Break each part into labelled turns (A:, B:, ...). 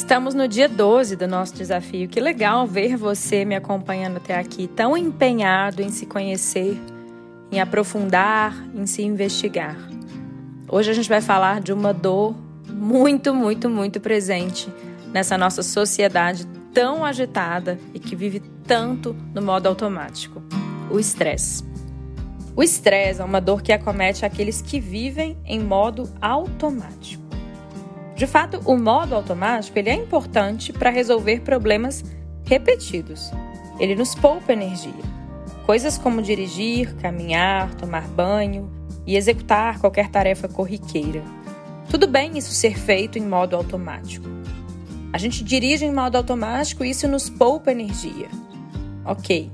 A: Estamos no dia 12 do nosso desafio. Que legal ver você me acompanhando até aqui, tão empenhado em se conhecer, em aprofundar, em se investigar. Hoje a gente vai falar de uma dor muito, muito, muito presente nessa nossa sociedade tão agitada e que vive tanto no modo automático: o estresse. O estresse é uma dor que acomete aqueles que vivem em modo automático. De fato, o modo automático ele é importante para resolver problemas repetidos. Ele nos poupa energia. Coisas como dirigir, caminhar, tomar banho e executar qualquer tarefa corriqueira. Tudo bem isso ser feito em modo automático. A gente dirige em modo automático e isso nos poupa energia. Ok,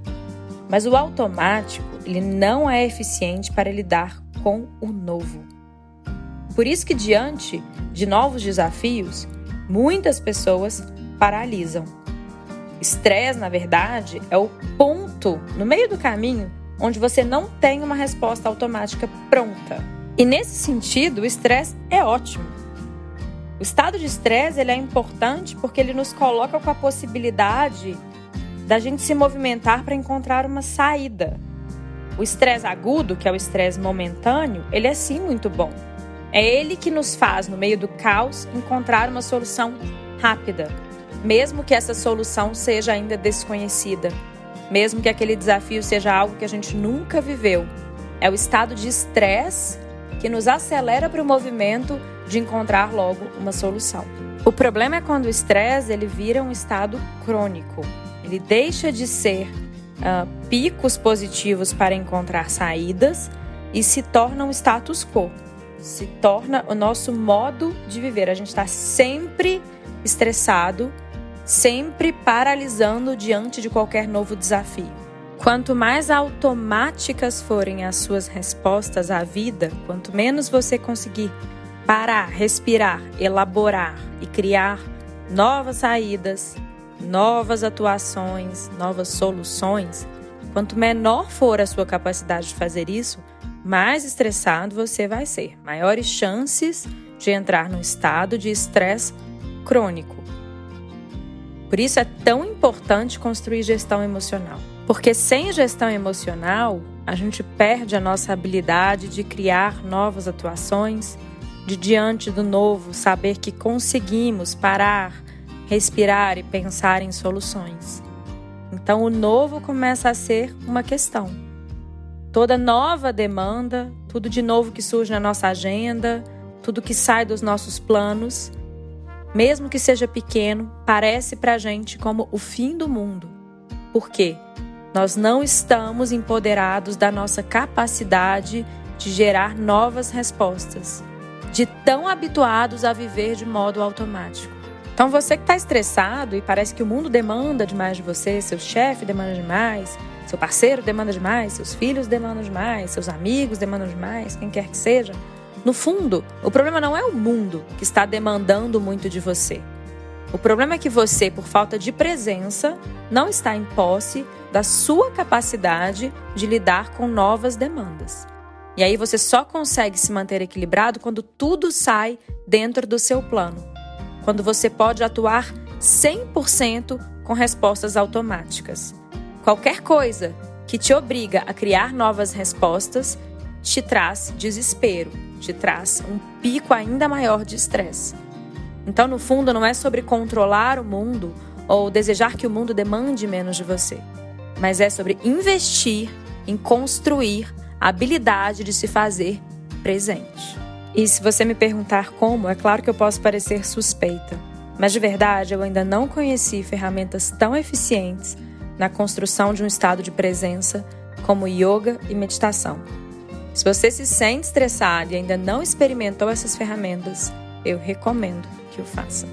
A: mas o automático ele não é eficiente para lidar com o novo. Por isso que diante de novos desafios, muitas pessoas paralisam. Estresse, na verdade, é o ponto no meio do caminho onde você não tem uma resposta automática pronta. E nesse sentido, o estresse é ótimo. O estado de estresse ele é importante porque ele nos coloca com a possibilidade da gente se movimentar para encontrar uma saída. O estresse agudo, que é o estresse momentâneo, ele é sim muito bom. É ele que nos faz, no meio do caos, encontrar uma solução rápida, mesmo que essa solução seja ainda desconhecida, mesmo que aquele desafio seja algo que a gente nunca viveu. É o estado de estresse que nos acelera para o movimento de encontrar logo uma solução. O problema é quando o estresse ele vira um estado crônico. Ele deixa de ser uh, picos positivos para encontrar saídas e se torna um status quo se torna o nosso modo de viver. A gente está sempre estressado, sempre paralisando diante de qualquer novo desafio. Quanto mais automáticas forem as suas respostas à vida, quanto menos você conseguir parar, respirar, elaborar e criar novas saídas, novas atuações, novas soluções, quanto menor for a sua capacidade de fazer isso, mais estressado você vai ser, maiores chances de entrar num estado de estresse crônico. Por isso é tão importante construir gestão emocional. Porque sem gestão emocional, a gente perde a nossa habilidade de criar novas atuações, de diante do novo saber que conseguimos parar, respirar e pensar em soluções. Então o novo começa a ser uma questão toda nova demanda, tudo de novo que surge na nossa agenda, tudo que sai dos nossos planos, mesmo que seja pequeno, parece para a gente como o fim do mundo. Por quê? Nós não estamos empoderados da nossa capacidade de gerar novas respostas, de tão habituados a viver de modo automático. Então, você que está estressado e parece que o mundo demanda demais de você, seu chefe demanda demais, seu parceiro demanda demais, seus filhos demandam demais, seus amigos demandam demais, quem quer que seja. No fundo, o problema não é o mundo que está demandando muito de você. O problema é que você, por falta de presença, não está em posse da sua capacidade de lidar com novas demandas. E aí você só consegue se manter equilibrado quando tudo sai dentro do seu plano. Quando você pode atuar 100% com respostas automáticas. Qualquer coisa que te obriga a criar novas respostas te traz desespero, te traz um pico ainda maior de estresse. Então, no fundo, não é sobre controlar o mundo ou desejar que o mundo demande menos de você, mas é sobre investir em construir a habilidade de se fazer presente. E se você me perguntar como, é claro que eu posso parecer suspeita, mas de verdade eu ainda não conheci ferramentas tão eficientes na construção de um estado de presença como yoga e meditação. Se você se sente estressado e ainda não experimentou essas ferramentas, eu recomendo que o faça.